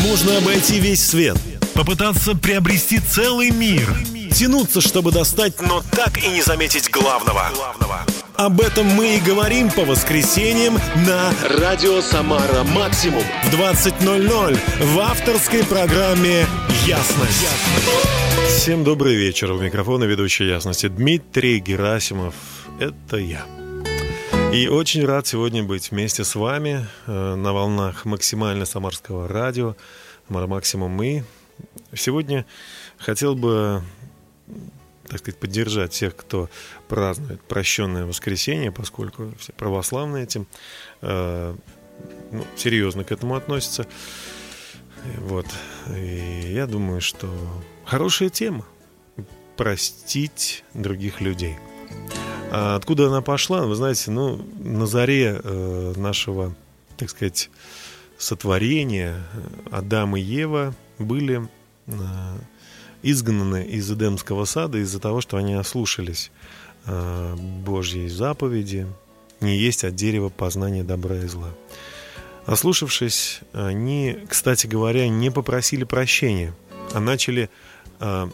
Можно обойти весь свет, Попытаться приобрести целый мир. тянуться, чтобы достать, но так и не заметить главного. Об этом мы и говорим по воскресеньям на «Радио Самара Максимум» в 20.00 в авторской программе «Ясность». Всем добрый вечер. У микрофона ведущий «Ясности» Дмитрий Герасимов. Это я. И очень рад сегодня быть вместе с вами э, на волнах максимально самарского радио «Самара Максимум». И сегодня хотел бы так сказать, поддержать всех, кто празднует прощенное воскресенье, поскольку все православные этим э, ну, серьезно к этому относятся. Вот. И я думаю, что хорошая тема простить других людей. А откуда она пошла? Вы знаете, ну, на заре э, нашего, так сказать, сотворения Адам и Ева были э, изгнаны из Эдемского сада из-за того, что они ослушались э, Божьей заповеди не есть от дерева познания добра и зла. Ослушавшись, они, кстати говоря, не попросили прощения, а начали... э,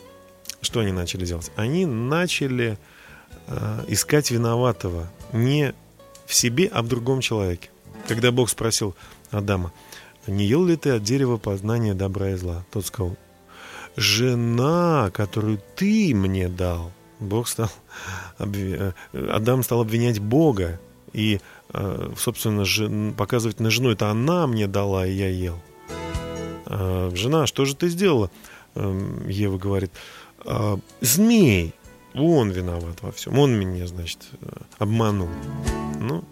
что они начали делать? Они начали э, искать виноватого не в себе, а в другом человеке. Когда Бог спросил Адама, не ел ли ты от дерева познания добра и зла? Тот сказал, жена, которую ты мне дал. Бог стал, э, Адам стал обвинять Бога и, э, собственно, показывать на жену, это она мне дала, и я ел. «А, Жена, что же ты сделала? Эм, Ева говорит, «А, змей, он виноват во всем, он меня, значит, э, обманул. Ну,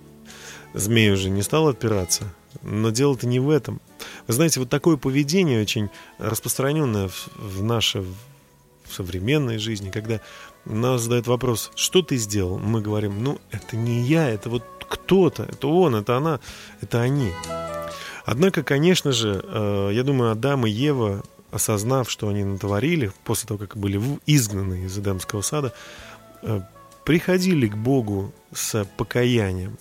змей уже не стал отпираться, но дело-то не в этом. Вы знаете, вот такое поведение очень распространенное в, нашей в современной жизни, когда нас задают вопрос, что ты сделал, мы говорим, ну, это не я, это вот кто-то, это он, это она, это они. Однако, конечно же, э, я думаю, Адам и Ева, осознав, что они натворили, после того, как были изгнаны из Эдемского сада, э, приходили к Богу с покаянием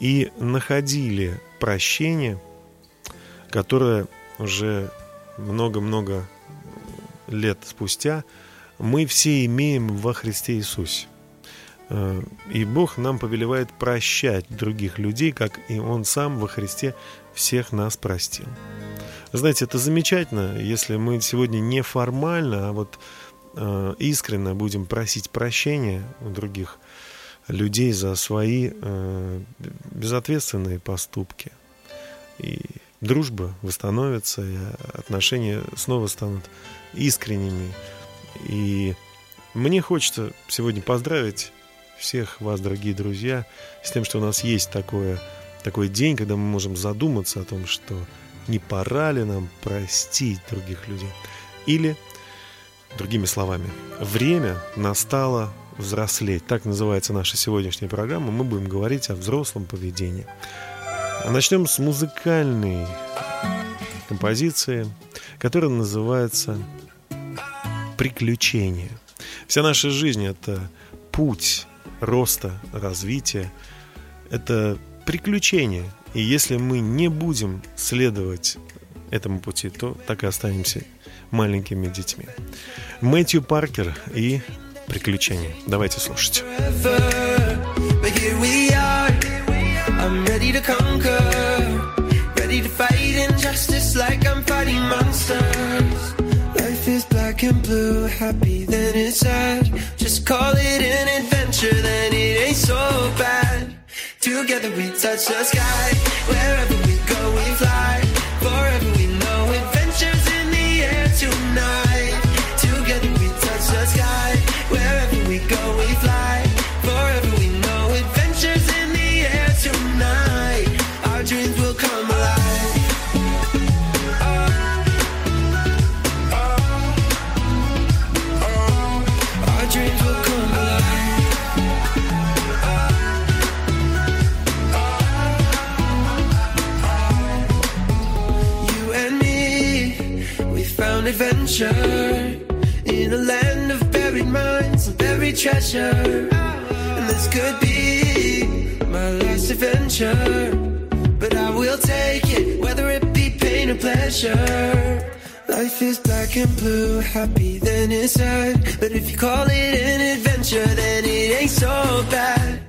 и находили прощение, которое уже много-много лет спустя мы все имеем во Христе Иисусе. Э, И Бог нам повелевает прощать других людей, как и Он сам во Христе всех нас простил. Знаете, это замечательно, если мы сегодня не формально, а вот э, искренне будем просить прощения у других людей за свои э, безответственные поступки. И дружба восстановится, и отношения снова станут искренними. И мне хочется сегодня поздравить всех вас, дорогие друзья, с тем, что у нас есть такое, такой день, когда мы можем задуматься о том, что не пора ли нам простить других людей. Или, другими словами, время настало взрослеть. Так называется наша сегодняшняя программа. Мы будем говорить о взрослом поведении. А начнем с музыкальной композиции, которая называется «Приключения». Вся наша жизнь — это путь роста, развития, это приключения. И если мы не будем следовать этому пути, то так и останемся маленькими детьми. Мэтью Паркер и «Приключения». Давайте слушать. Just call it an adventure, then it ain't so bad. Together we touch the sky. Wherever we go, we fly. Found adventure in a land of buried mines and buried treasure. And this could be my last adventure, but I will take it, whether it be pain or pleasure. Life is black and blue, happy then it's sad. But if you call it an adventure, then it ain't so bad.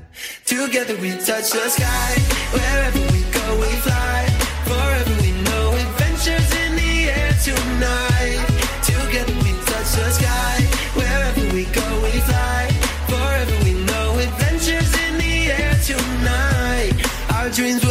Together we touch the sky, wherever we go we fly. Forever we know adventures in the air tonight. The sky, wherever we go we fly. Forever we know adventures in the air tonight. Our dreams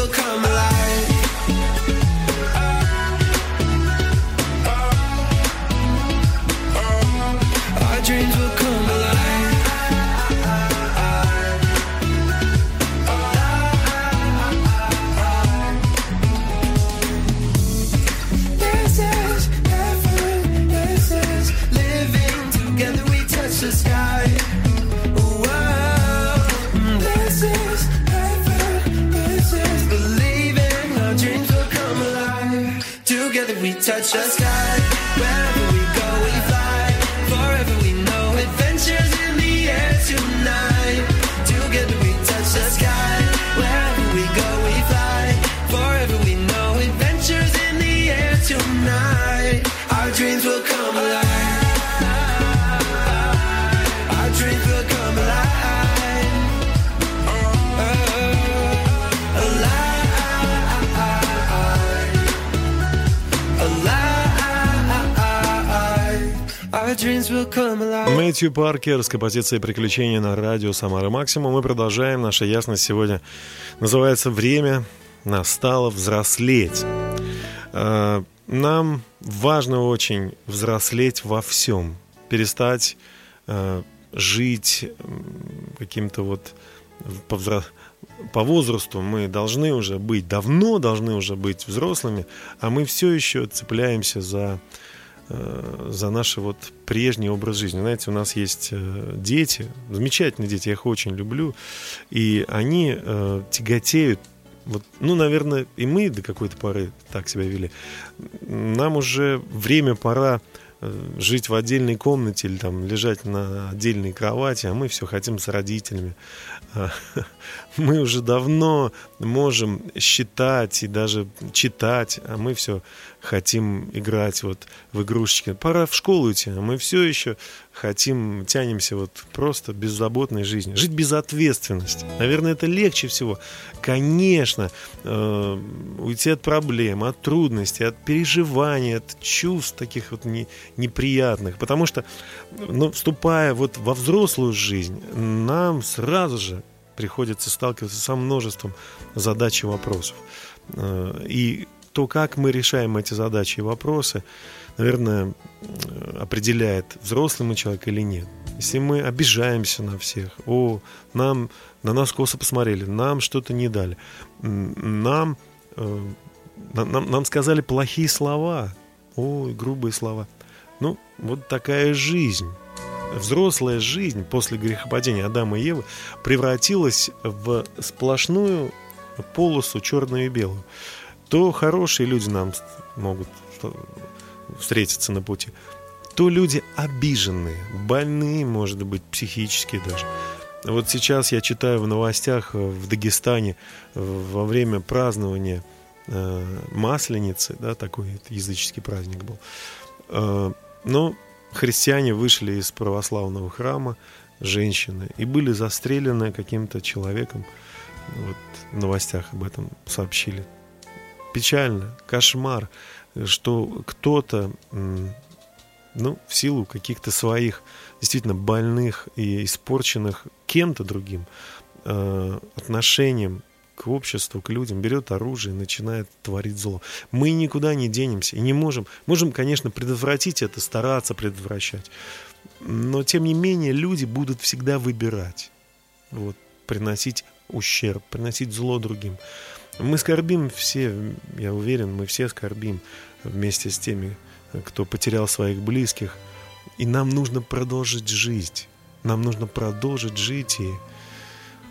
Мэтью Паркер с композицией «Приключения на радио Самара Максимум». Мы продолжаем. Наша ясность сегодня называется «Время настало взрослеть». А, Нам важно очень взрослеть во всем. Перестать а, жить каким-то вот по, по возрасту мы должны уже быть, давно должны уже быть взрослыми, а мы все еще цепляемся за э, за наш вот прежний образ жизни. Знаете, у нас есть э, дети, замечательные дети, я их очень люблю, и они э, тяготеют вот, ну, наверное, и мы до какой-то поры так себя вели. Нам уже время пора э, жить в отдельной комнате или там лежать на отдельной кровати, а мы все хотим с родителями. Мы уже давно можем считать и даже читать, а мы все хотим играть вот в игрушечки. Пора в школу идти, а мы все еще хотим, тянемся вот просто беззаботной жизни. Жить без ответственности. Наверное, это легче всего. Конечно, э, уйти от проблем, от трудностей, от переживаний, от чувств таких вот не, неприятных. Потому что, ну, вступая вот во взрослую жизнь, нам сразу же приходится сталкиваться со множеством задач и вопросов. Э, И то, как мы решаем эти задачи и вопросы, наверное, э, определяет, взрослый мы человек или нет. Если мы обижаемся на всех, о, нам, на нас косо посмотрели, нам что-то не дали, нам, э, на- нам, нам сказали плохие слова, ой, грубые слова. Ну, вот такая жизнь. Взрослая жизнь после грехопадения Адама и Евы превратилась в сплошную полосу черную и белую. То хорошие люди нам могут встретиться на пути, то люди обиженные, больные, может быть, психически даже. Вот сейчас я читаю в новостях э, в Дагестане э, во время празднования э, Масленицы, да, такой языческий праздник был. Но христиане вышли из православного храма, женщины, и были застрелены каким-то человеком. Вот в новостях об этом сообщили. Печально, кошмар, что кто-то, ну, в силу каких-то своих действительно больных и испорченных кем-то другим э, отношением к обществу, к людям, берет оружие и начинает творить зло. Мы никуда не денемся и не можем. Можем, конечно, предотвратить это, стараться предотвращать. Но, тем не менее, люди будут всегда выбирать. Вот, приносить ущерб, приносить зло другим. Мы скорбим все, я уверен, мы все скорбим вместе с теми, кто потерял своих близких. И нам нужно продолжить жить. Нам нужно продолжить жить и,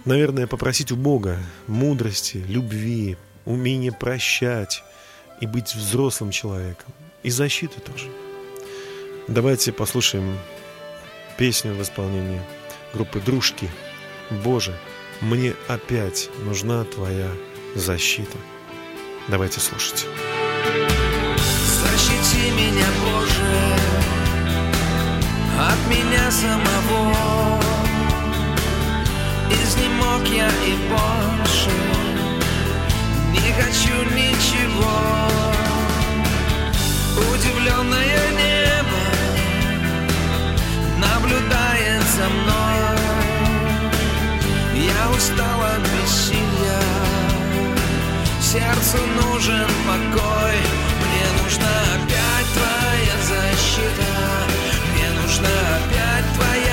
наверное, попросить у Бога мудрости, любви, умения прощать и быть взрослым человеком. И защиты тоже. Давайте послушаем песню в исполнении группы «Дружки». «Боже, мне опять нужна Твоя защита». Давайте слушать. защити меня, Боже, от меня самого. Изнемог я и больше не хочу ничего. Удивленное небо наблюдает за мной. Я устал от бессилия, сердцу нужен покой. Мне нужна опять твоя защита, мне нужна опять твоя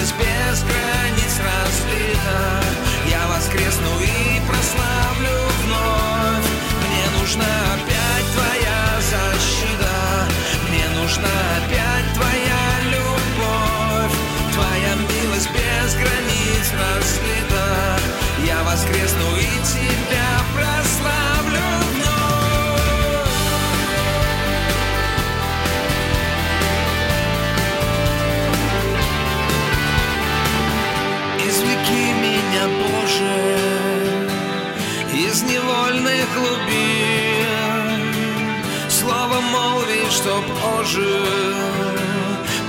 милость без границ разлита. Я воскресну и прославлю вновь. Мне нужна опять твоя защита, мне нужна опять твоя любовь, твоя милость без границ разлита. Я воскресну и тебя Боже, из невольных глубин. Слово молви, чтоб ожил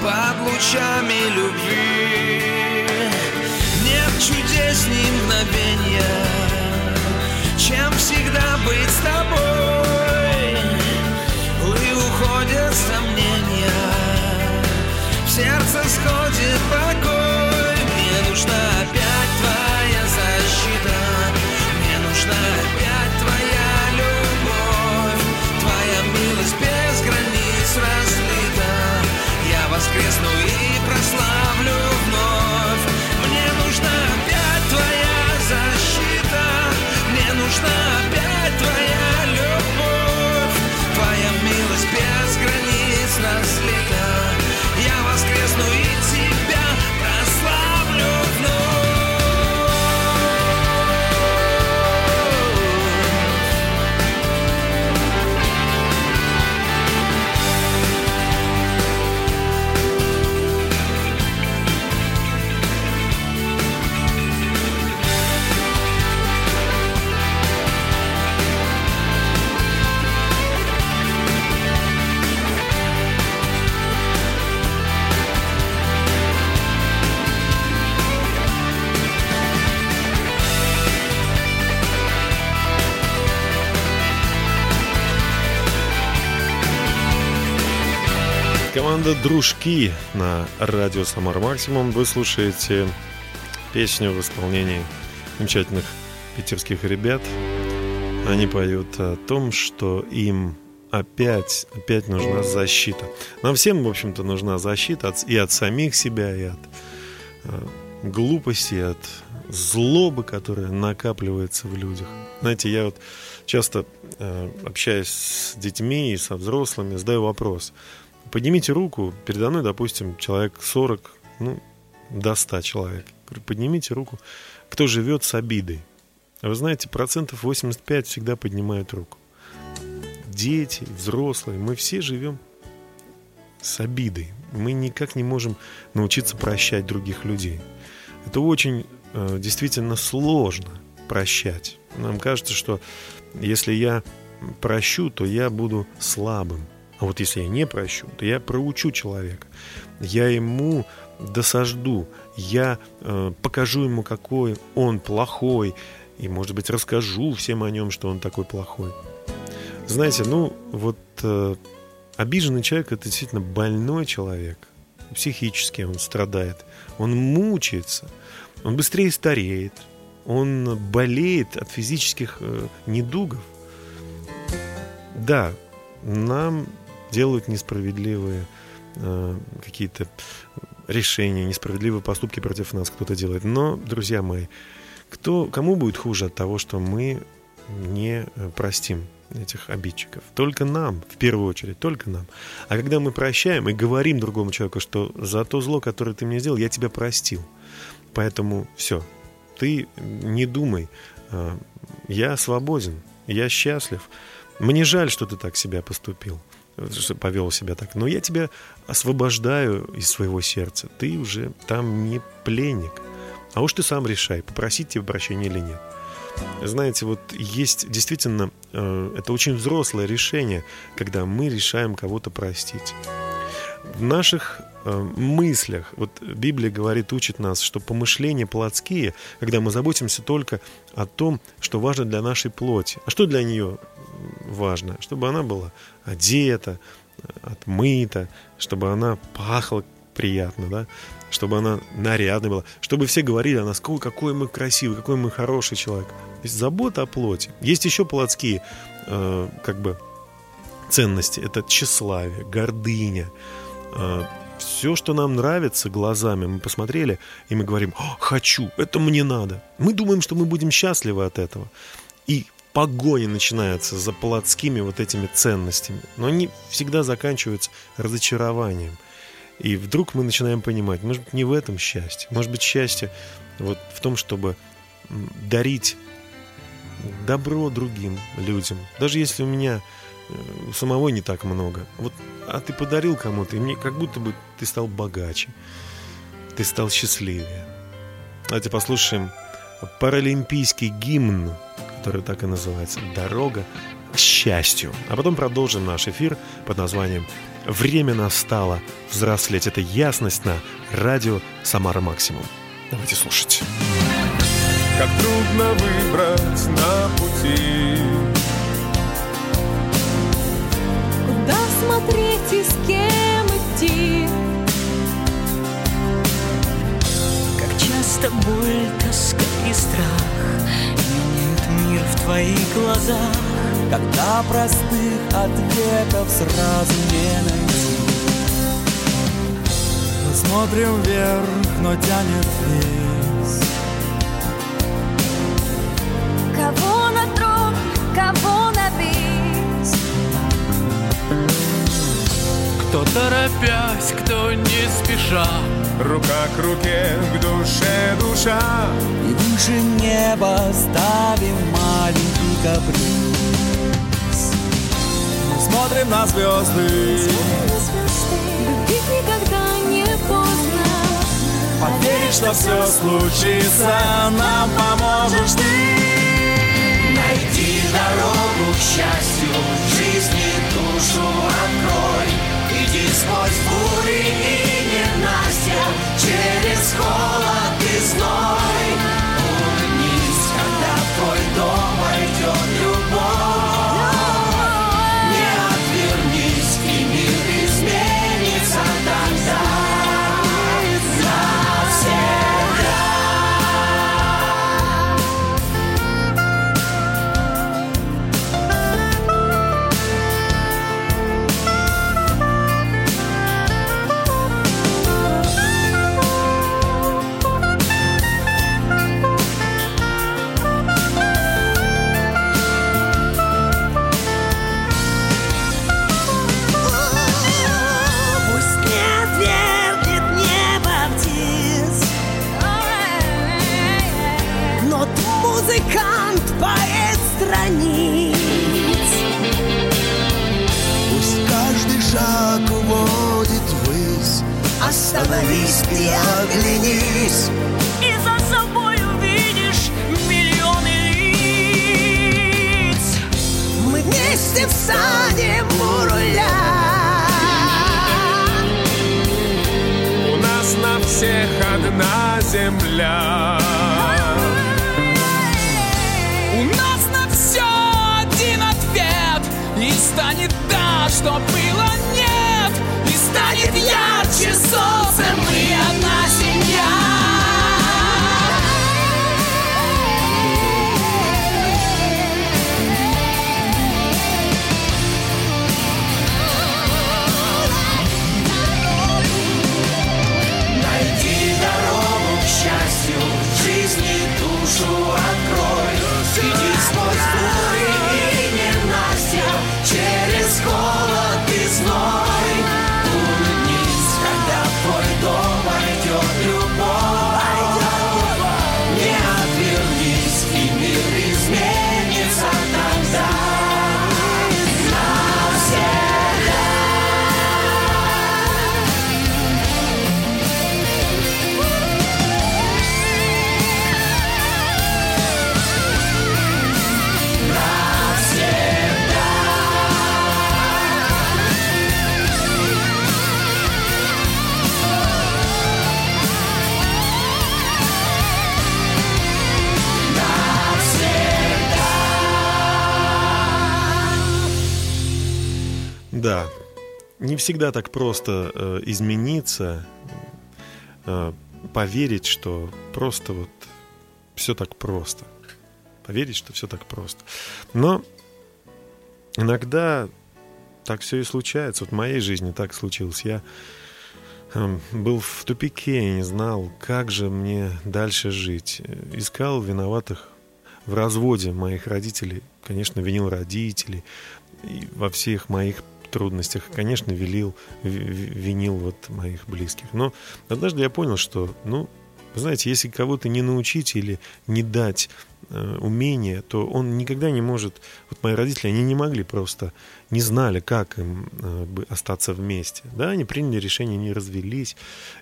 под лучами любви. Нет чудесней мгновения, чем всегда быть с тобой. И уходят сомнения, в сердце сходит покой. Воскресну и прославлю Команда «Дружки» на радио «Самар Максимум». Вы слушаете песню в исполнении замечательных питерских ребят. Они поют о том, что им опять, опять нужна защита. Нам всем, в общем-то, нужна защита от, и от самих себя, и от э, глупости, и от злобы, которая накапливается в людях. Знаете, я вот часто, э, общаясь с детьми и со взрослыми, задаю вопрос – Поднимите руку, передо мной, допустим, человек 40, ну, до 100 человек. Поднимите руку, кто живет с обидой. Вы знаете, процентов 85 всегда поднимают руку. Дети, взрослые, мы все живем с обидой. Мы никак не можем научиться прощать других людей. Это очень э, действительно сложно прощать. Нам кажется, что если я прощу, то я буду слабым. А вот если я не прощу, то я проучу человека. Я ему досажду, я э, покажу ему, какой он плохой, и, может быть, расскажу всем о нем, что он такой плохой. Знаете, ну, вот э, обиженный человек – это действительно больной человек. Психически он страдает, он мучается, он быстрее стареет, он болеет от физических э, недугов. Да, нам делают несправедливые э, какие-то решения, несправедливые поступки против нас кто-то делает. Но, друзья мои, кто, кому будет хуже от того, что мы не э, простим этих обидчиков? Только нам, в первую очередь, только нам. А когда мы прощаем и говорим другому человеку, что за то зло, которое ты мне сделал, я тебя простил. Поэтому все, ты не думай, э, я свободен, я счастлив. Мне жаль, что ты так себя поступил повел себя так. Но я тебя освобождаю из своего сердца. Ты уже там не пленник. А уж ты сам решай, попросить тебе прощения или нет. знаете, вот есть действительно, э, это очень взрослое решение, когда мы решаем кого-то простить. В наших мыслях, вот Библия говорит, учит нас, что помышления плотские, когда мы заботимся только о том, что важно для нашей плоти. А что для нее важно? Чтобы она была одета, отмыта, чтобы она пахла приятно, да, чтобы она нарядная была, чтобы все говорили о нас, какой, мы красивый, какой мы хороший человек. То есть забота о плоти. Есть еще плотские, э, как бы, ценности. Это тщеславие, гордыня. Все, что нам нравится глазами, мы посмотрели, и мы говорим, хочу, это мне надо. Мы думаем, что мы будем счастливы от этого. И погони начинаются за плотскими вот этими ценностями. Но они всегда заканчиваются разочарованием – и вдруг мы начинаем понимать, может быть, не в этом счастье. Может быть, счастье вот в том, чтобы дарить добро другим людям. Даже если у меня у самого не так много. Вот, а ты подарил кому-то, и мне как будто бы ты стал богаче. Ты стал счастливее. Давайте послушаем паралимпийский гимн, который так и называется «Дорога к счастью». А потом продолжим наш эфир под названием Время настало взрослеть. Это ясность на радио «Самара Максимум». Давайте слушать. Как трудно выбрать на пути и с кем идти. Как часто боль, тоска и страх Меняют мир в твоих глазах. Когда простых ответов сразу не найти. Мы смотрим вверх, но тянет вниз. Кого на трон, кого Кто торопясь, кто не спеша Рука к руке, к душе душа И выше неба ставим маленький каприз смотрим на звезды. Любить никогда не поздно. Поверить, что все случится, нам поможешь ты. Найди дорогу к счастью, жизни душу открой. Иди сквозь бури и ненастья, через холод и зной. И оглянись всегда так просто э, измениться, э, поверить, что просто вот все так просто. Поверить, что все так просто. Но иногда так все и случается. Вот в моей жизни так случилось. Я э, был в тупике и не знал, как же мне дальше жить. Искал виноватых в разводе моих родителей. Конечно, винил родителей. И во всех моих трудностях, конечно, велил, винил вот моих близких. Но однажды я понял, что, ну, знаете, если кого-то не научить или не дать э, умение, то он никогда не может... Вот мои родители, они не могли просто, не знали, как им э, остаться вместе. Да, они приняли решение, не развелись.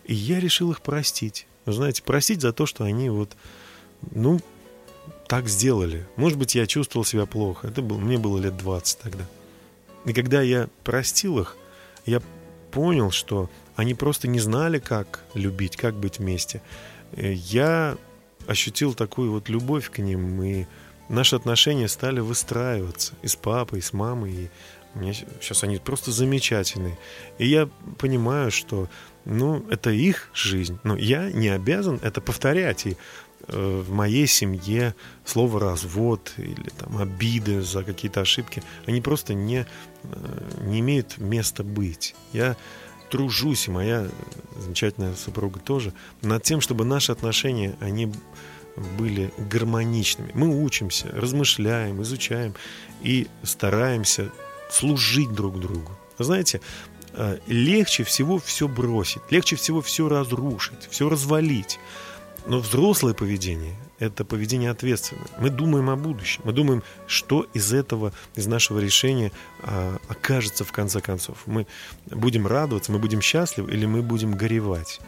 И я решил их простить. Вы знаете, простить за то, что они вот, ну, так сделали. Может быть, я чувствовал себя плохо. Это был, мне было лет 20 тогда. И когда я простил их, я понял, что они просто не знали, как любить, как быть вместе. Э, я ощутил такую вот любовь к ним, и наши отношения стали выстраиваться и с папой, и с мамой, и меня сейчас они просто замечательные. И я понимаю, что ну, это их жизнь, но я не обязан это повторять. И в моей семье слово развод или там обиды за какие-то ошибки, они просто не, э, не имеют места быть. Я тружусь, и моя замечательная супруга тоже, над тем, чтобы наши отношения, они были гармоничными. Мы учимся, размышляем, изучаем и стараемся служить друг другу. Знаете, э, легче всего все бросить, легче всего все разрушить, все развалить. Но взрослое поведение – это поведение ответственное. Мы думаем о будущем. Мы думаем, что из этого, из нашего решения а, окажется в конце концов. Мы будем радоваться, мы будем счастливы или мы будем горевать.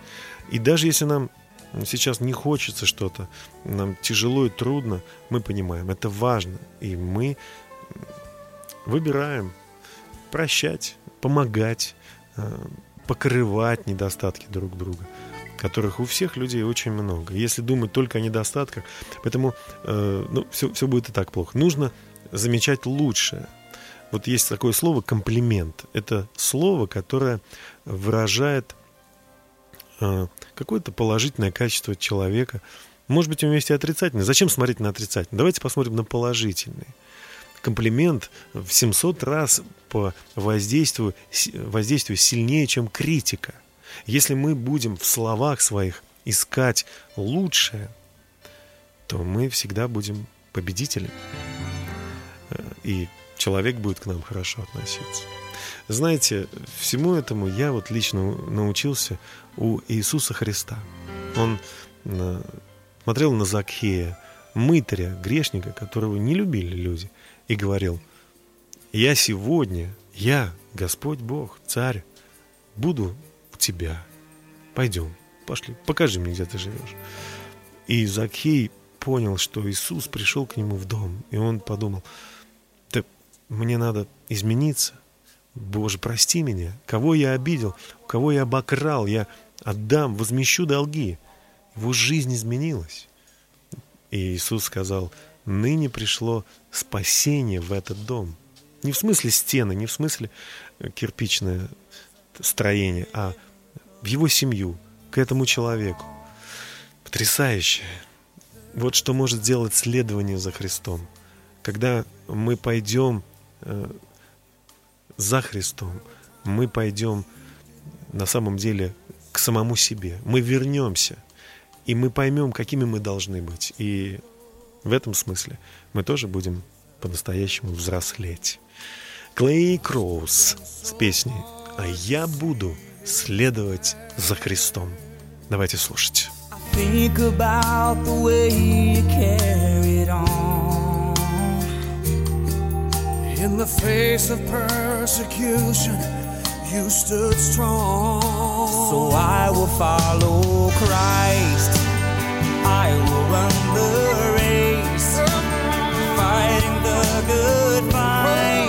И даже если нам сейчас не хочется что-то, нам тяжело и трудно, мы понимаем, это важно. И мы выбираем прощать, помогать, а, покрывать недостатки друг друга которых у всех людей очень много. Если думать только о недостатках, поэтому э, ну, все, все будет и так плохо. Нужно замечать лучшее. Вот есть такое слово комплимент. Это слово, которое выражает э, какое-то положительное качество человека. Может быть, у него есть и отрицательное. Зачем смотреть на отрицательное? Давайте посмотрим на положительное. Комплимент в 700 раз по воздействию, воздействию сильнее, чем критика. Если мы будем в словах своих искать лучшее, то мы всегда будем победителями. Э, и человек будет к нам хорошо относиться. Знаете, всему этому я вот лично научился у Иисуса Христа. Он э, смотрел на Закхея, мытаря, грешника, которого не любили люди, и говорил, «Я сегодня, я, Господь Бог, Царь, буду тебя. Пойдем, пошли, покажи мне, где ты живешь. И Закхей понял, что Иисус пришел к нему в дом, и он подумал, да мне надо измениться. Боже, прости меня, кого я обидел, кого я обокрал, я отдам, возмещу долги. Его жизнь изменилась. И Иисус сказал, ныне пришло спасение в этот дом. Не в смысле стены, не в смысле кирпичное строение, а в его семью, к этому человеку. Потрясающе. Вот что может сделать следование за Христом. Когда мы пойдем э, за Христом, мы пойдем на самом деле к самому себе. Мы вернемся, и мы поймем, какими мы должны быть. И в этом смысле мы тоже будем по-настоящему взрослеть. Клей Кроуз с песней «А я буду» следовать за Христом. Давайте слушать. Think about the way you carried on In the face of persecution You stood strong So I will follow Christ I will run the race Fighting the good fight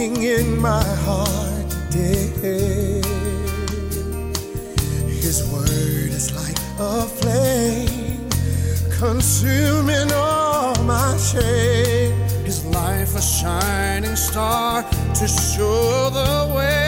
speaking in my heart today. His word is like a flame, consuming all my shame. His life a shining star to show the way.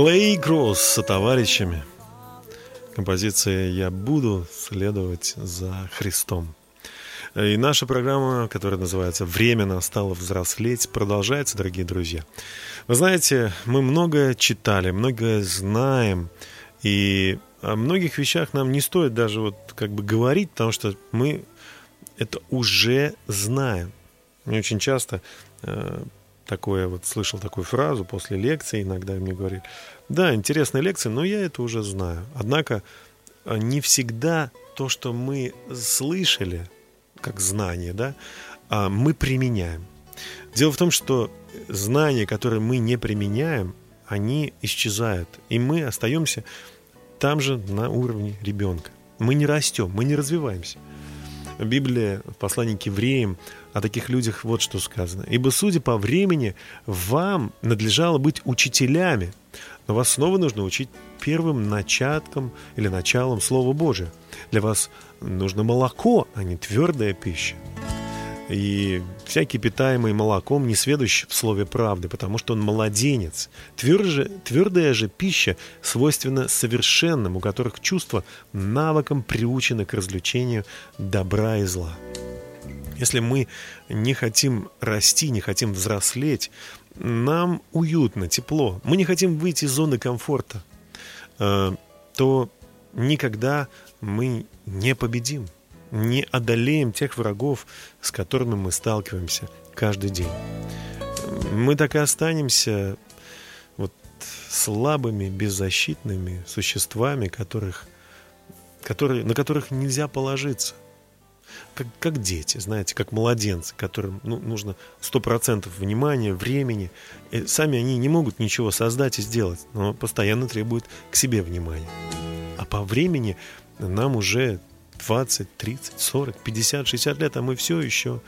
Клей Гросс со товарищами. Композиция «Я буду следовать за Христом». И наша программа, которая называется «Время настало взрослеть», продолжается, дорогие друзья. Вы знаете, мы многое читали, многое знаем, и о многих вещах нам не стоит даже вот как бы говорить, потому что мы это уже знаем. Мне очень часто э, такое вот слышал такую фразу после лекции, иногда мне говорили, да, интересная лекция, но я это уже знаю. Однако э, не всегда то, что мы слышали, как знание, да, а мы применяем. Дело в том, что знания, которые мы не применяем, они исчезают, и мы остаемся там же на уровне ребенка. Мы не растем, мы не развиваемся. Библия в послании к евреям о таких людях вот что сказано. «Ибо, судя по времени, вам надлежало быть учителями, но вас снова нужно учить первым начатком или началом Слова Божия. Для вас нужно молоко, а не твердая пища. И всякий питаемый молоком не сведущ в слове правды, потому что он младенец. Тверже, твердая же пища свойственна совершенным, у которых чувства навыком приучены к развлечению добра и зла. Если мы не хотим расти, не хотим взрослеть, нам уютно, тепло, мы не хотим выйти из зоны комфорта, э, то никогда мы не победим, не одолеем тех врагов, с которыми мы сталкиваемся каждый день. Мы так и останемся вот слабыми, беззащитными существами, которых, которые, на которых нельзя положиться. Как, как дети, знаете, как младенцы, которым ну, нужно 100% внимания, времени. И сами они не могут ничего создать и сделать, но постоянно требуют к себе внимания. А по времени нам уже 20, 30, 40, 50, 60 лет, а мы все еще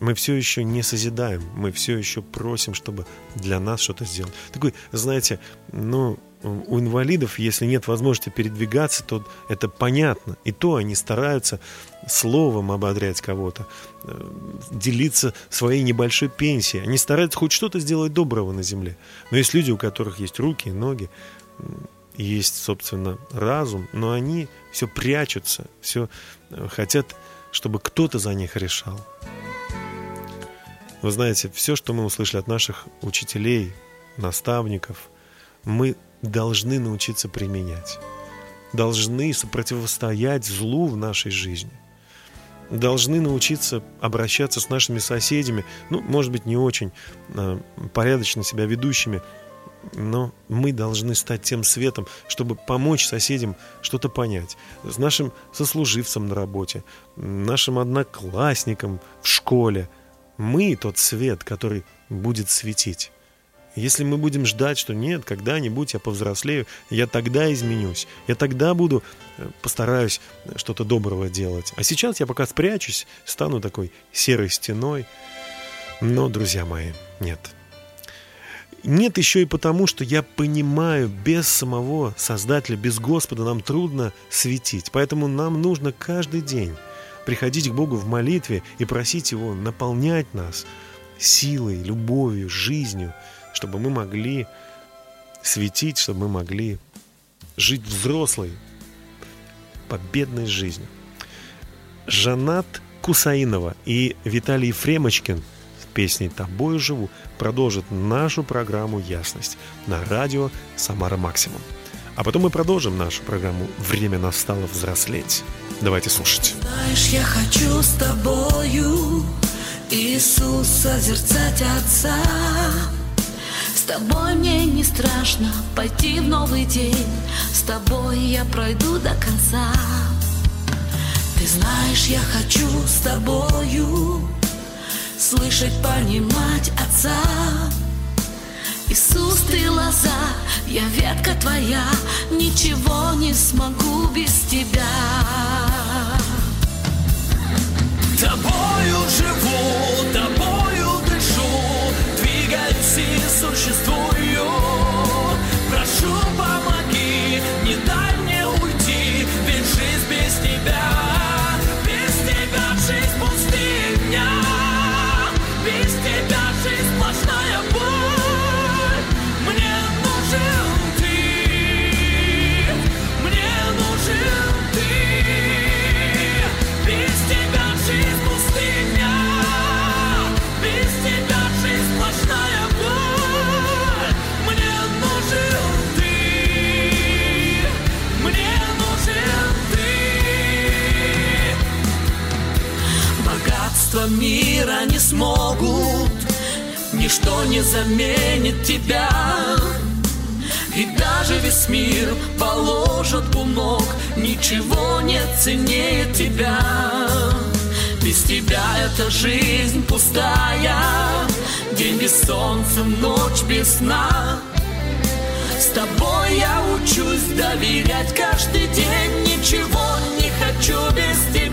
мы все еще не созидаем, мы все еще просим, чтобы для нас что-то сделать. Такой, знаете, ну, у инвалидов, если нет возможности передвигаться, то это понятно. И то они стараются словом ободрять кого-то, э, делиться своей небольшой пенсией. Они стараются хоть что-то сделать доброго на земле. Но есть люди, у которых есть руки и ноги, есть, собственно, разум, но они все прячутся, все э, хотят, чтобы кто-то за них решал. Вы знаете, все, что мы услышали от наших учителей, наставников, мы должны научиться применять. Должны противостоять злу в нашей жизни. Должны научиться обращаться с нашими соседями, ну, может быть, не очень э, порядочно себя ведущими, но мы должны стать тем светом, чтобы помочь соседям что-то понять. С нашим сослуживцам на работе, нашим одноклассникам в школе. Мы тот свет, который будет светить. Если мы будем ждать, что нет, когда-нибудь я повзрослею, я тогда изменюсь, я тогда буду, э, постараюсь что-то доброго делать. А сейчас я пока спрячусь, стану такой серой стеной. Но, друзья мои, нет. Нет еще и потому, что я понимаю, без самого Создателя, без Господа нам трудно светить. Поэтому нам нужно каждый день приходить к Богу в молитве и просить Его наполнять нас силой, любовью, жизнью – чтобы мы могли светить, чтобы мы могли жить взрослой, победной жизнью. Жанат Кусаинова и Виталий Фремочкин с песней «Тобою живу» продолжат нашу программу «Ясность» на радио «Самара Максимум». А потом мы продолжим нашу программу «Время настало взрослеть». Давайте слушать. Знаешь, я хочу с тобою, Иисус, созерцать Отца, с тобой мне не страшно пойти в новый день. С тобой я пройду до конца. Ты знаешь, я хочу с тобою Слышать, понимать Отца. Иисус, ты лоза, я ветка твоя Ничего не смогу без тебя. Тобою живу, тобою существую. Прошу, помоги, не дай мне уйти Ведь жизнь без тебя, Богатства мира не смогут. Ничто не заменит тебя. И даже весь мир положит у ног. Ничего не ценнее тебя. Без тебя эта жизнь пустая. День без солнца, ночь без сна. С тобой я учусь доверять каждый день. Ничего не хочу без тебя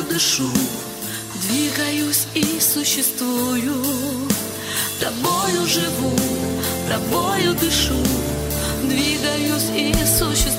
дышу, двигаюсь и существую. Тобою живу, тобою дышу, двигаюсь и существую.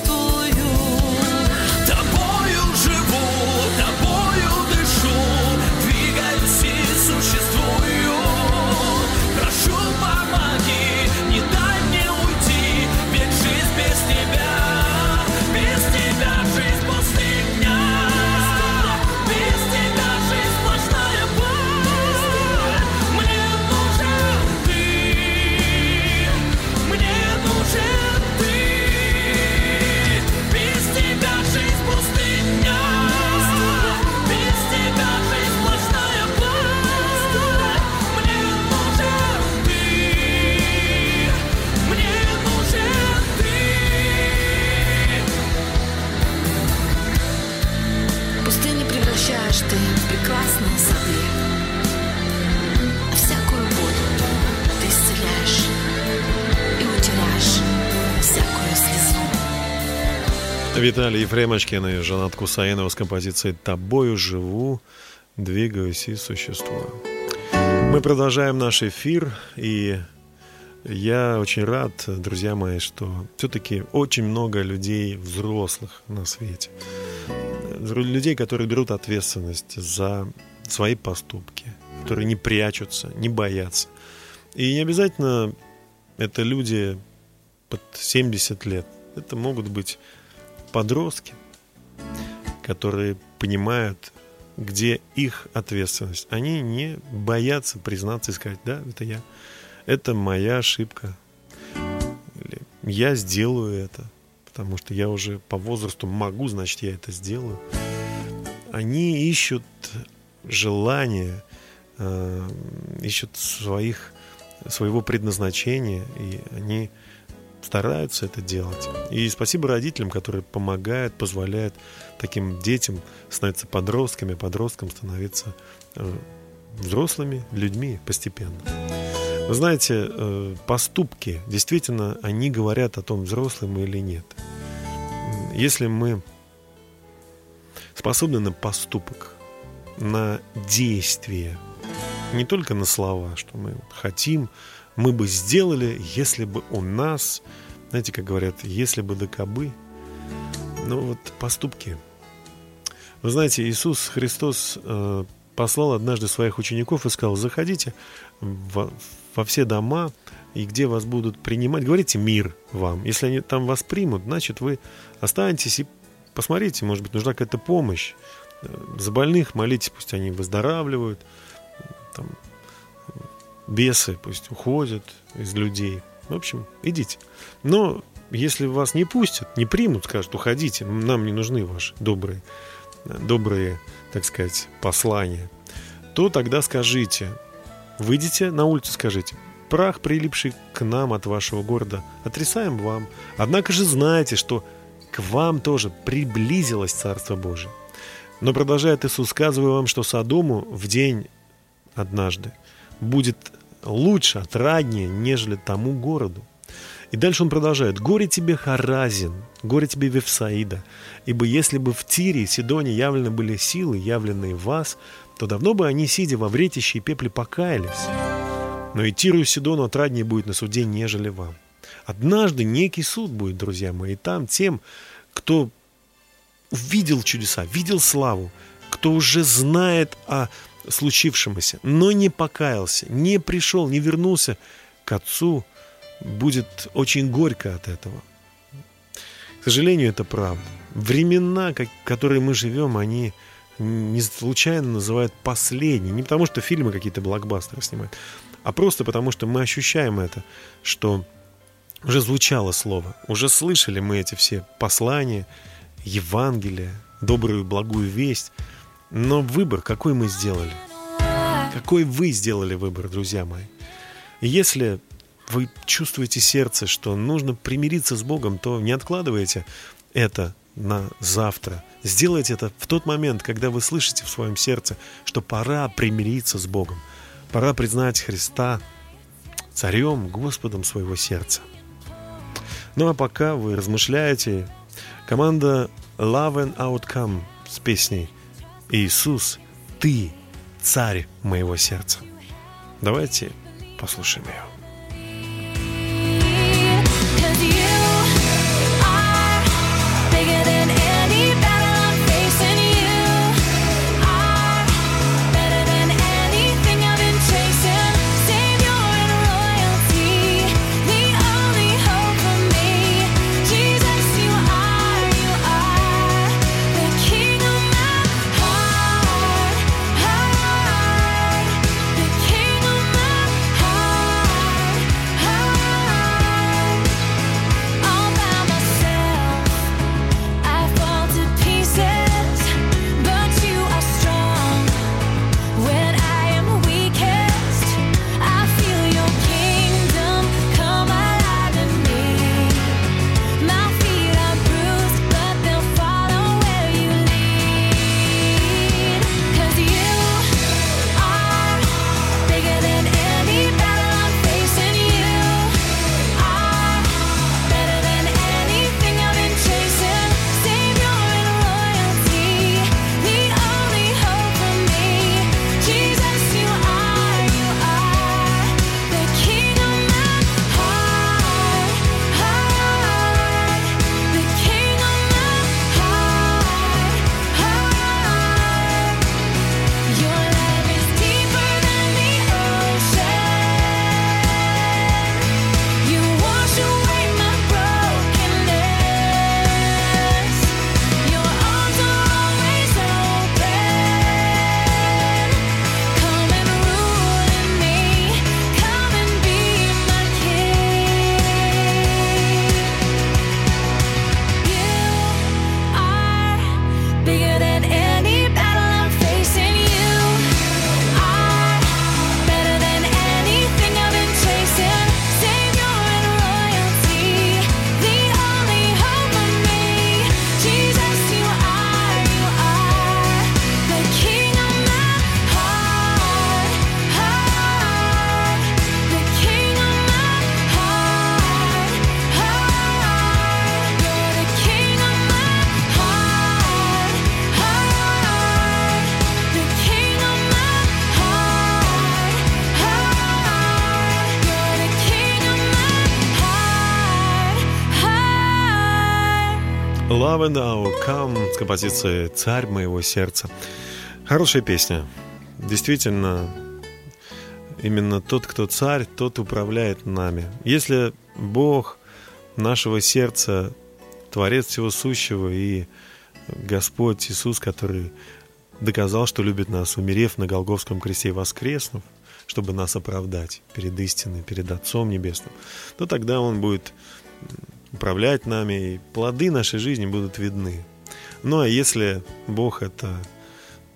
Ты в всякую воду ты исцеляешь и утеряешь всякую слезу. Виталий Ефремочкин и Жанат Кусаинова с композицией «Тобою живу, двигаюсь и существую». Мы продолжаем наш эфир, и я очень рад, друзья мои, что все-таки очень много людей взрослых на свете. Людей, которые берут ответственность за свои поступки, которые не прячутся, не боятся. И не обязательно это люди под 70 лет. Это могут быть подростки, которые понимают, где их ответственность. Они не боятся признаться и сказать, да, это я. Это моя ошибка. Или я сделаю это, потому что я уже по возрасту могу, значит, я это сделаю. Они ищут желание, э, ищут своих, своего предназначения, и они стараются это делать. И спасибо родителям, которые помогают, позволяют таким детям становиться подростками, подросткам становиться э, взрослыми людьми постепенно. Вы знаете, э, поступки, действительно, они говорят о том, взрослый мы или нет. Если мы способны на поступок, на действие, не только на слова, что мы хотим, мы бы сделали, если бы у нас, знаете, как говорят, если бы до кобы, ну вот поступки. Вы знаете, Иисус Христос э, послал однажды своих учеников и сказал, заходите во, во все дома, и где вас будут принимать, говорите мир вам. Если они там вас примут, значит вы останетесь и посмотрите, может быть, нужна какая-то помощь. За больных молитесь, пусть они выздоравливают. Там, бесы пусть уходят из людей. В общем, идите. Но если вас не пустят, не примут, скажут, уходите, нам не нужны ваши добрые, добрые, так сказать, послания, то тогда скажите, выйдите на улицу, скажите, прах, прилипший к нам от вашего города, отрисаем вам. Однако же знайте, что к вам тоже приблизилось Царство Божие. Но продолжает Иисус, сказываю вам, что Содому в день однажды будет лучше, отраднее, нежели тому городу. И дальше он продолжает. «Горе тебе, Харазин, горе тебе, Вевсаида, ибо если бы в Тире и Сидоне явлены были силы, явленные вас, то давно бы они, сидя во вретище и пепле, покаялись. Но и Тиру и Сидону отраднее будет на суде, нежели вам. Однажды некий суд будет, друзья мои, и там тем, кто увидел чудеса, видел славу, кто уже знает о случившемуся, но не покаялся, не пришел, не вернулся к Отцу, будет очень горько от этого. К сожалению, это правда. Времена, которые мы живем, они не случайно называют последние. Не потому, что фильмы какие-то блокбастеры снимают, а просто потому, что мы ощущаем это, что уже звучало слово, уже слышали мы эти все послания, Евангелия, добрую благую весть. Но выбор какой мы сделали? Какой вы сделали выбор, друзья мои? И если вы чувствуете сердце, что нужно примириться с Богом, то не откладывайте это на завтра. Сделайте это в тот момент, когда вы слышите в своем сердце, что пора примириться с Богом. Пора признать Христа царем, Господом своего сердца. Ну а пока вы размышляете, команда Love and Outcome с песней Иисус, Ты царь моего сердца. Давайте послушаем ее. Love and Now Come с композицией «Царь моего сердца». Хорошая песня. Действительно, именно тот, кто царь, тот управляет нами. Если Бог нашего сердца, Творец всего сущего и Господь Иисус, который доказал, что любит нас, умерев на Голговском кресте и воскреснув, чтобы нас оправдать перед истиной, перед Отцом Небесным, то тогда Он будет управлять нами, и плоды нашей жизни будут видны. Ну а если Бог это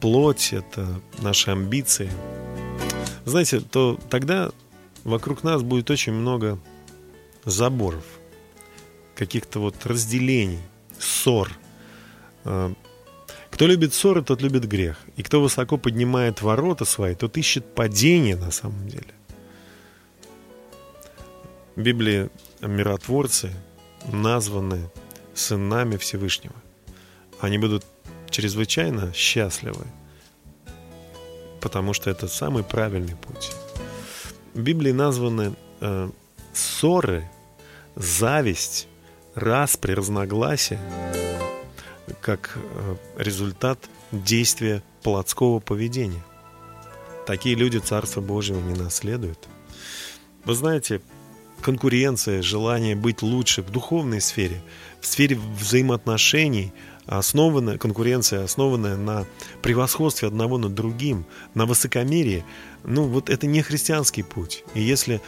плоть, это наши амбиции, знаете, то тогда вокруг нас будет очень много заборов, каких-то вот разделений, ссор. А, кто любит ссоры, тот любит грех. И кто высоко поднимает ворота свои, тот ищет падение на самом деле. В Библии миротворцы названы сынами Всевышнего. Они будут чрезвычайно счастливы, потому что это самый правильный путь. В Библии названы э, ссоры, зависть, распри, разногласия как э, результат действия плотского поведения. Такие люди Царства Божьего не наследуют. Вы знаете, конкуренция, желание быть лучше в духовной сфере, в сфере взаимоотношений, основанная, конкуренция, основанная на превосходстве одного над другим, на высокомерии, ну вот это не христианский путь. И если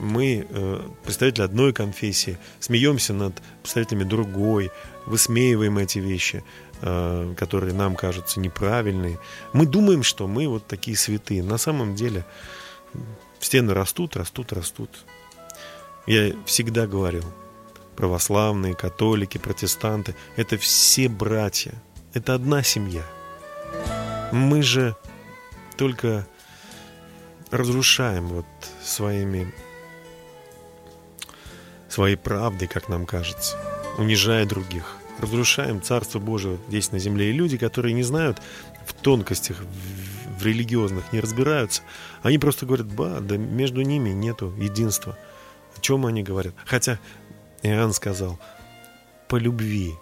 мы, э, представители одной конфессии, смеемся над представителями другой, высмеиваем эти вещи, э, которые нам кажутся неправильные, мы думаем, что мы вот такие святые. На самом деле стены растут, растут, растут. Я всегда говорил, православные, католики, протестанты, это все братья, это одна семья. Мы же только разрушаем вот своими своей правдой, как нам кажется, унижая других, разрушаем Царство Божие здесь на земле. И люди, которые не знают в тонкостях, в, в религиозных, не разбираются, они просто говорят, ба, да между ними нету единства. О чем они говорят? Хотя Иоанн сказал, по любви.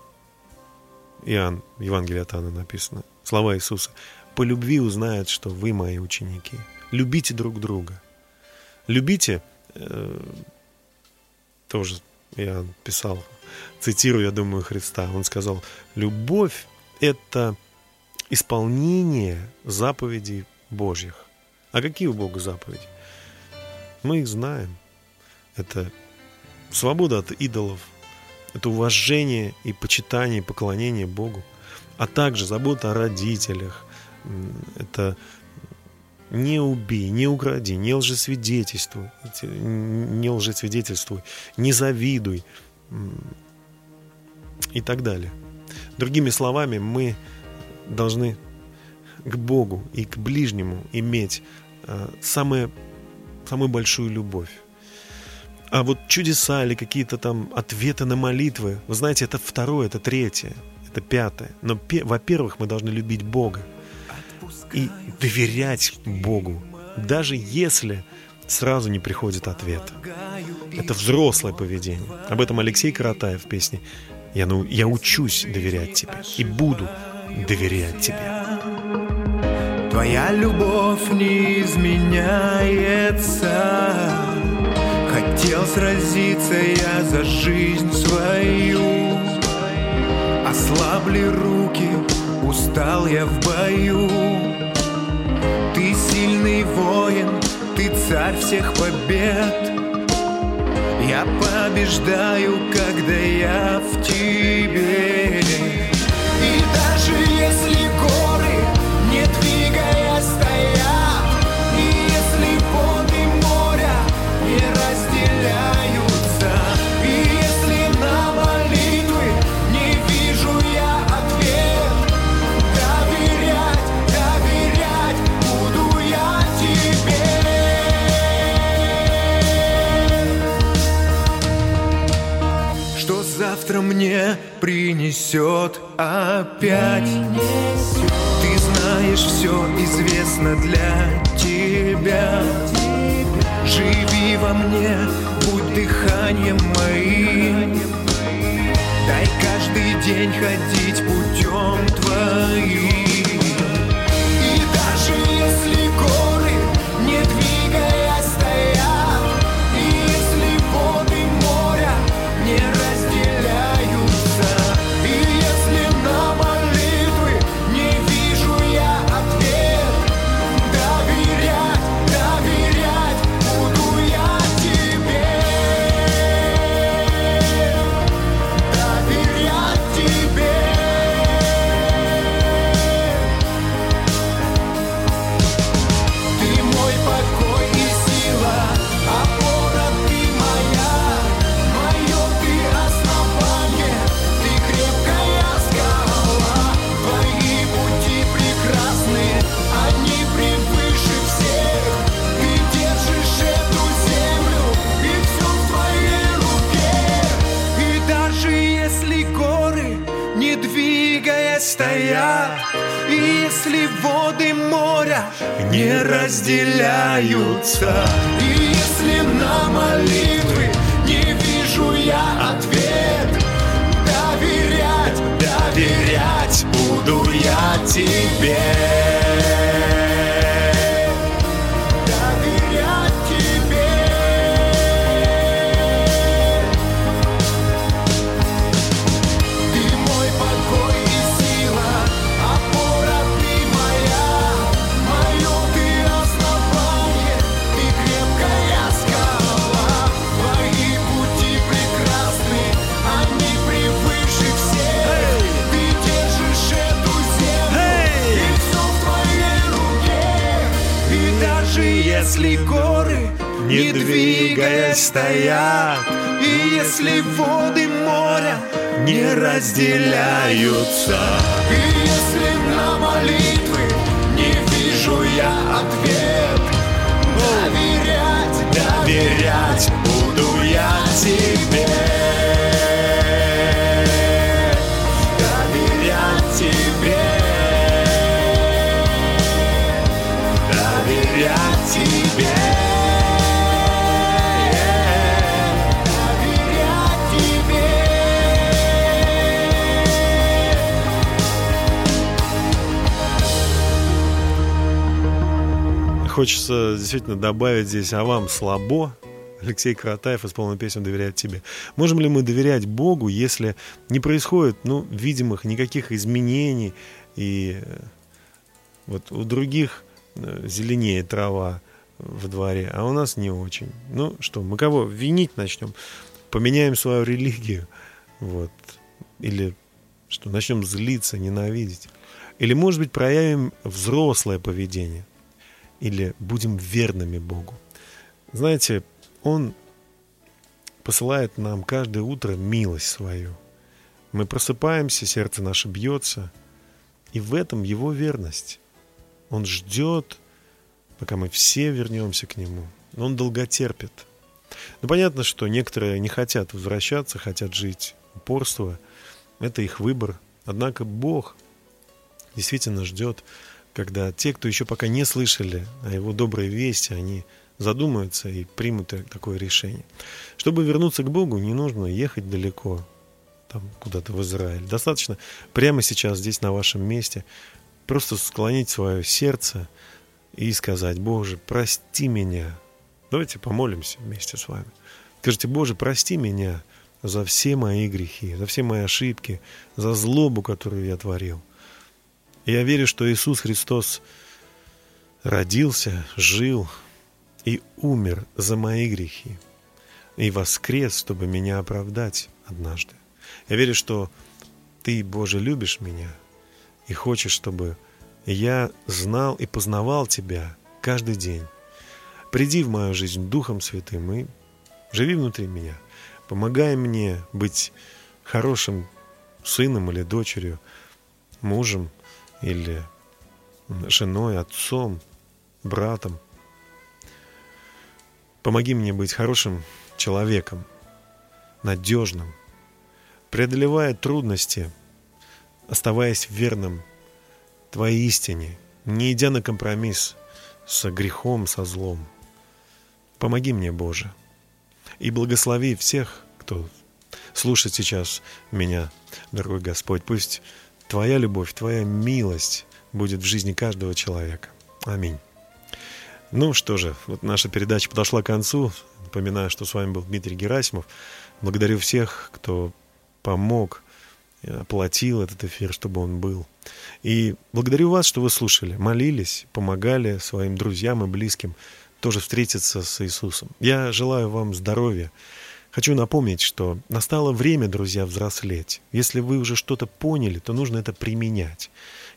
Иоанн, Евангелие от Анны написано, слова Иисуса. По любви узнают, что вы мои ученики. Любите друг друга. Любите, э, тоже Иоанн писал, цитирую, я думаю, Христа. Он сказал, любовь – это исполнение заповедей Божьих. А какие у Бога заповеди? Мы их знаем. Это свобода от идолов, это уважение и почитание, поклонение Богу, а также забота о родителях, это не убей, не укради, не лжесвидетельствуй, не лжесвидетельствуй, не завидуй и так далее. Другими словами, мы должны к Богу и к ближнему иметь э, самое, самую большую любовь. А вот чудеса или какие-то там ответы на молитвы, вы знаете, это второе, это третье, это пятое. Но, во-первых, мы должны любить Бога и доверять Богу, даже если сразу не приходит ответ. Это взрослое поведение. Об этом Алексей Каратаев в песне «Я, ну, я учусь доверять тебе и буду доверять тебе». Твоя любовь не изменяется Хотел сразиться я за жизнь свою. Ослабли руки, устал я в бою. Ты сильный воин, ты царь всех побед. Я побеждаю, когда я в тебе. И даже если горы мне принесет опять. Ты знаешь, все известно для тебя. Живи во мне, будь дыханием моим. Дай каждый день ходить путем твоим хочется действительно добавить здесь, а вам слабо? Алексей Каратаев исполнил песню «Доверять тебе». Можем ли мы доверять Богу, если не происходит, ну, видимых никаких изменений, и э, вот у других э, зеленее трава в дворе, а у нас не очень. Ну что, мы кого винить начнем? Поменяем свою религию, вот, или что, начнем злиться, ненавидеть. Или, может быть, проявим взрослое поведение, или будем верными Богу. Знаете, Он посылает нам каждое утро милость свою. Мы просыпаемся, сердце наше бьется, и в этом Его верность. Он ждет, пока мы все вернемся к Нему. Он долготерпит. Ну, понятно, что некоторые не хотят возвращаться, хотят жить. Упорство – это их выбор. Однако Бог действительно ждет, когда те, кто еще пока не слышали о Его доброй вести, они задумаются и примут такое решение. Чтобы вернуться к Богу, не нужно ехать далеко, там куда-то в Израиль. Достаточно прямо сейчас здесь, на вашем месте, просто склонить свое сердце и сказать, Боже, прости меня. Давайте помолимся вместе с вами. Скажите, Боже, прости меня за все мои грехи, за все мои ошибки, за злобу, которую я творил. Я верю, что Иисус Христос родился, жил и умер за мои грехи и воскрес, чтобы меня оправдать однажды. Я верю, что Ты, Боже, любишь меня и хочешь, чтобы я знал и познавал Тебя каждый день. Приди в мою жизнь Духом Святым и живи внутри меня. Помогай мне быть хорошим сыном или дочерью, мужем или женой, отцом, братом. Помоги мне быть хорошим человеком, надежным, преодолевая трудности, оставаясь верным Твоей истине, не идя на компромисс с грехом, со злом. Помоги мне, Боже, и благослови всех, кто слушает сейчас меня, дорогой Господь. Пусть Твоя любовь, Твоя милость будет в жизни каждого человека. Аминь. Ну что же, вот наша передача подошла к концу. Напоминаю, что с вами был Дмитрий Герасимов. Благодарю всех, кто помог, оплатил этот эфир, чтобы он был. И благодарю вас, что вы слушали, молились, помогали своим друзьям и близким тоже встретиться с Иисусом. Я желаю вам здоровья. Хочу напомнить, что настало время, друзья, взрослеть. Если вы уже что-то поняли, то нужно это применять.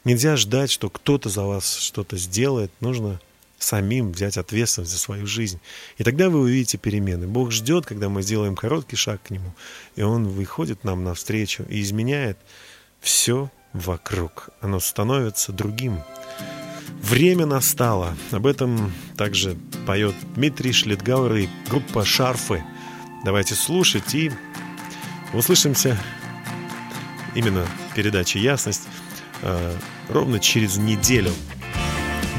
Нельзя ждать, что кто-то за вас что-то сделает. Нужно самим взять ответственность за свою жизнь. И тогда вы увидите перемены. Бог ждет, когда мы сделаем короткий шаг к Нему, и Он выходит нам навстречу и изменяет все вокруг. Оно становится другим. Время настало. Об этом также поет Дмитрий Шлитгауэр и группа «Шарфы». Давайте слушать и услышимся именно в передаче «Ясность» э, ровно через неделю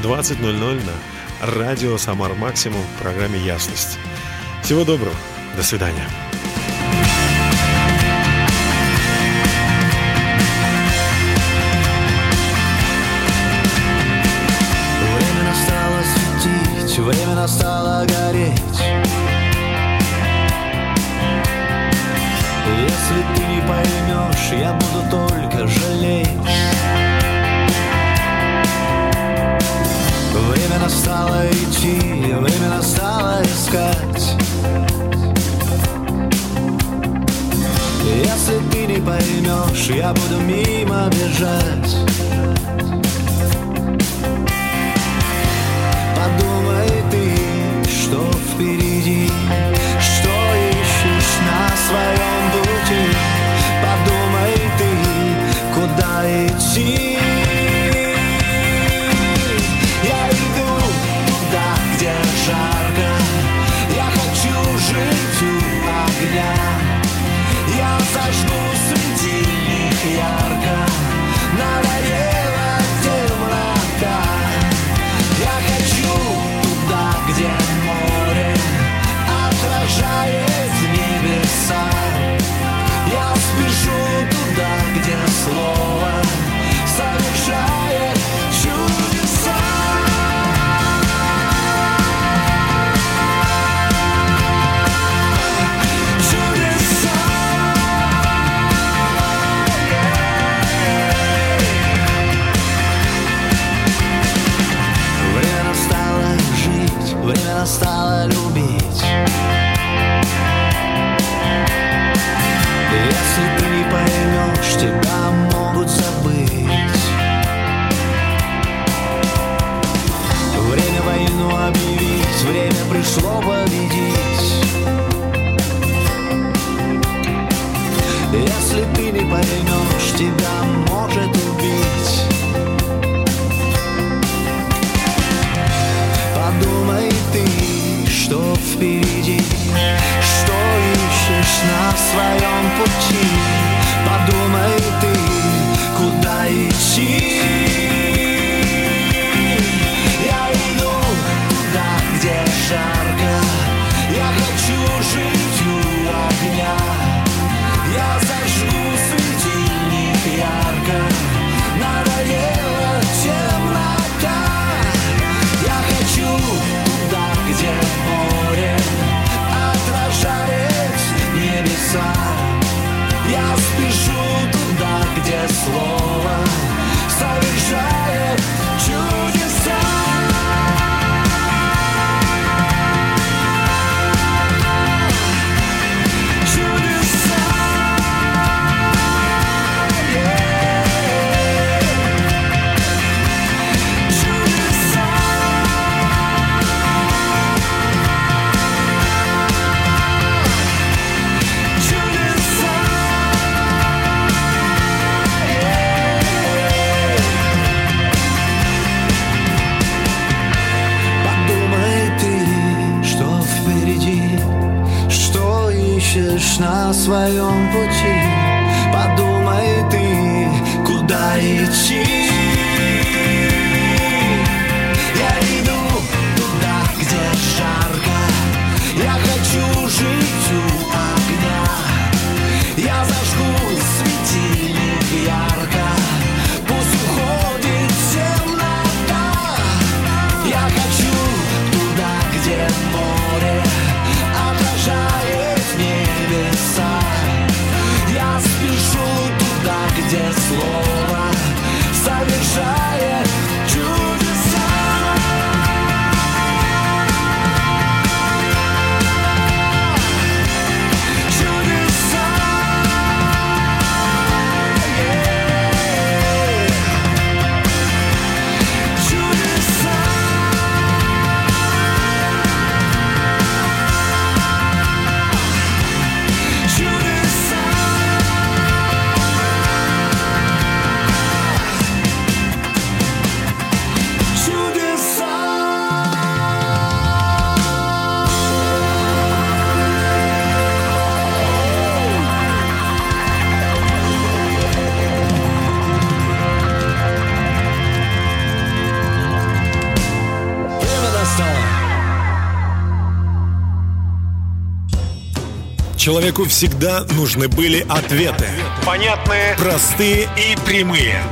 20.00 на радио «Самар Максимум» в программе «Ясность». Всего доброго. До свидания. Поймешь, я буду только жалеть. Время настало идти, время настало искать. Если ты не поймешь, я буду мимо бежать куда идти. Всегда нужны были ответы. Понятные, простые и прямые.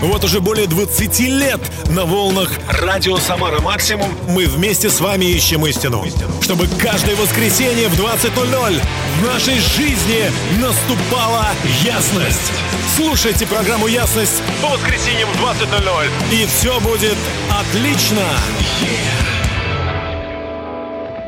Вот уже более 20 лет на волнах Радио Самара Максимум мы вместе с вами ищем истину. Чтобы каждое воскресенье в 20.00 в нашей жизни наступала ясность. Слушайте программу «Ясность» по воскресеньям в 20.00 и все будет отлично. Yeah.